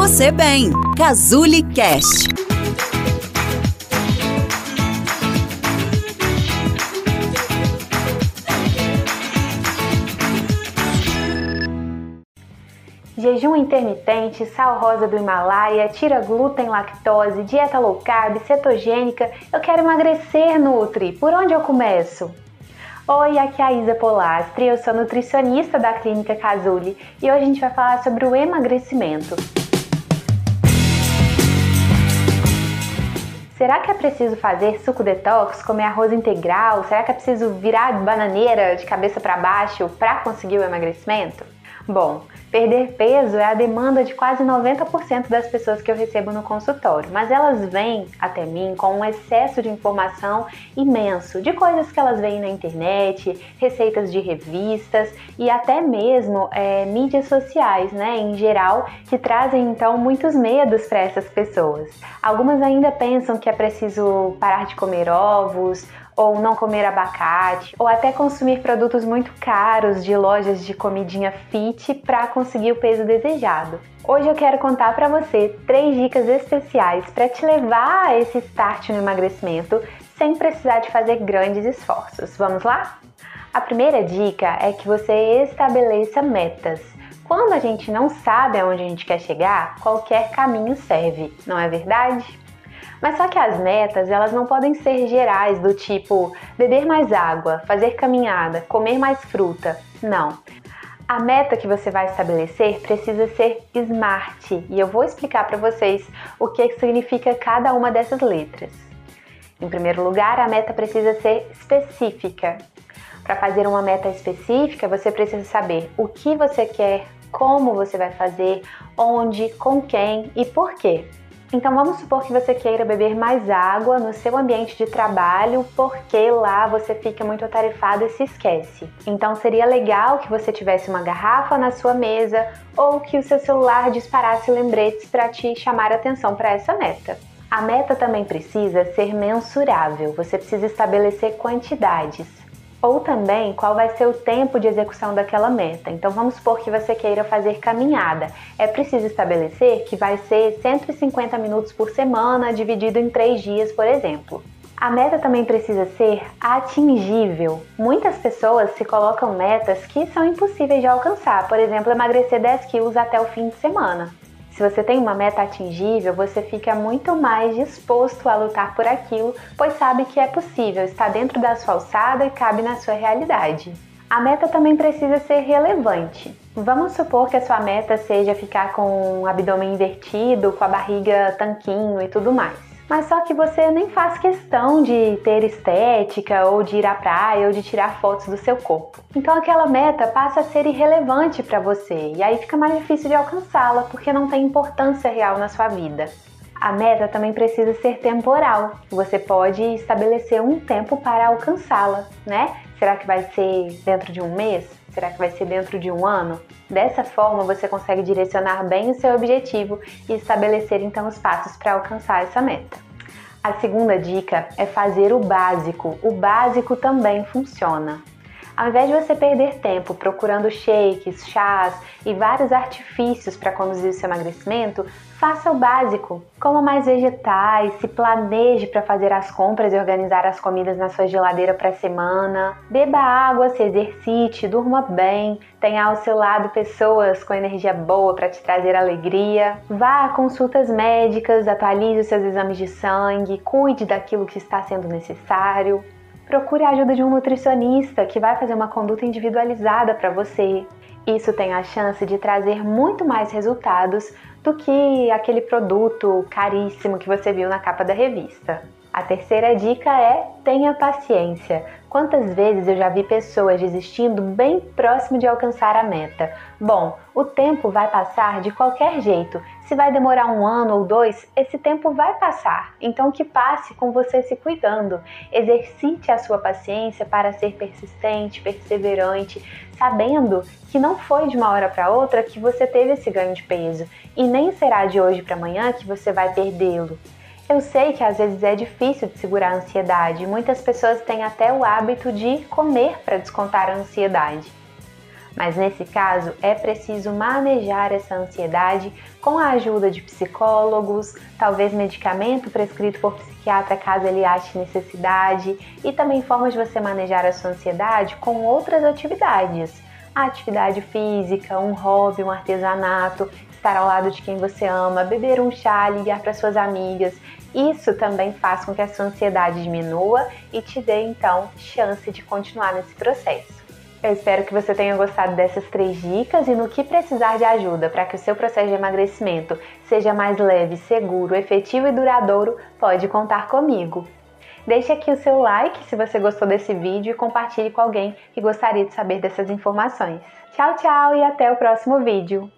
você bem. Cazuli Cast. Jejum intermitente, sal rosa do Himalaia, tira glúten, lactose, dieta low carb, cetogênica. Eu quero emagrecer, Nutri. Por onde eu começo? Oi, aqui é a Isa Polastri, eu sou nutricionista da Clínica Casuli e hoje a gente vai falar sobre o emagrecimento. Será que é preciso fazer suco detox, comer arroz integral? Será que é preciso virar bananeira de cabeça para baixo para conseguir o emagrecimento? Bom, perder peso é a demanda de quase 90% das pessoas que eu recebo no consultório, mas elas vêm até mim com um excesso de informação imenso, de coisas que elas veem na internet, receitas de revistas e até mesmo é, mídias sociais, né, em geral, que trazem então muitos medos para essas pessoas. Algumas ainda pensam que é preciso parar de comer ovos ou não comer abacate, ou até consumir produtos muito caros de lojas de comidinha fit para conseguir o peso desejado. Hoje eu quero contar para você três dicas especiais para te levar a esse start no emagrecimento sem precisar de fazer grandes esforços. Vamos lá? A primeira dica é que você estabeleça metas. Quando a gente não sabe aonde a gente quer chegar, qualquer caminho serve, não é verdade? Mas só que as metas, elas não podem ser gerais do tipo beber mais água, fazer caminhada, comer mais fruta. Não. A meta que você vai estabelecer precisa ser SMART e eu vou explicar para vocês o que significa cada uma dessas letras. Em primeiro lugar, a meta precisa ser específica. Para fazer uma meta específica, você precisa saber o que você quer, como você vai fazer, onde, com quem e por quê. Então vamos supor que você queira beber mais água no seu ambiente de trabalho, porque lá você fica muito atarefado e se esquece. Então seria legal que você tivesse uma garrafa na sua mesa ou que o seu celular disparasse lembretes para te chamar atenção para essa meta. A meta também precisa ser mensurável, você precisa estabelecer quantidades ou também qual vai ser o tempo de execução daquela meta. Então vamos supor que você queira fazer caminhada. É preciso estabelecer que vai ser 150 minutos por semana, dividido em três dias, por exemplo. A meta também precisa ser atingível. Muitas pessoas se colocam metas que são impossíveis de alcançar, por exemplo, emagrecer 10 quilos até o fim de semana. Se você tem uma meta atingível, você fica muito mais disposto a lutar por aquilo, pois sabe que é possível, está dentro da sua alçada e cabe na sua realidade. A meta também precisa ser relevante. Vamos supor que a sua meta seja ficar com o abdômen invertido, com a barriga tanquinho e tudo mais mas só que você nem faz questão de ter estética ou de ir à praia ou de tirar fotos do seu corpo. Então aquela meta passa a ser irrelevante para você e aí fica mais difícil de alcançá-la porque não tem importância real na sua vida. A meta também precisa ser temporal. Você pode estabelecer um tempo para alcançá-la, né? Será que vai ser dentro de um mês? Será que vai ser dentro de um ano? Dessa forma, você consegue direcionar bem o seu objetivo e estabelecer então os passos para alcançar essa meta. A segunda dica é fazer o básico. O básico também funciona. Ao invés de você perder tempo procurando shakes, chás e vários artifícios para conduzir o seu emagrecimento, faça o básico. Coma mais vegetais, se planeje para fazer as compras e organizar as comidas na sua geladeira para a semana. Beba água, se exercite, durma bem, tenha ao seu lado pessoas com energia boa para te trazer alegria. Vá a consultas médicas, atualize os seus exames de sangue, cuide daquilo que está sendo necessário procure a ajuda de um nutricionista que vai fazer uma conduta individualizada para você. Isso tem a chance de trazer muito mais resultados do que aquele produto caríssimo que você viu na capa da revista. A terceira dica é tenha paciência. Quantas vezes eu já vi pessoas desistindo bem próximo de alcançar a meta? Bom, o tempo vai passar de qualquer jeito. Se vai demorar um ano ou dois, esse tempo vai passar. Então, que passe com você se cuidando. Exercite a sua paciência para ser persistente, perseverante, sabendo que não foi de uma hora para outra que você teve esse ganho de peso e nem será de hoje para amanhã que você vai perdê-lo. Eu sei que às vezes é difícil de segurar a ansiedade, muitas pessoas têm até o hábito de comer para descontar a ansiedade. Mas nesse caso é preciso manejar essa ansiedade com a ajuda de psicólogos, talvez medicamento prescrito por psiquiatra caso ele ache necessidade, e também formas de você manejar a sua ansiedade com outras atividades. A atividade física, um hobby, um artesanato, estar ao lado de quem você ama, beber um chá, ligar para suas amigas. Isso também faz com que a sua ansiedade diminua e te dê então chance de continuar nesse processo. Eu espero que você tenha gostado dessas três dicas e no que precisar de ajuda para que o seu processo de emagrecimento seja mais leve, seguro, efetivo e duradouro, pode contar comigo. Deixe aqui o seu like se você gostou desse vídeo e compartilhe com alguém que gostaria de saber dessas informações. Tchau, tchau e até o próximo vídeo!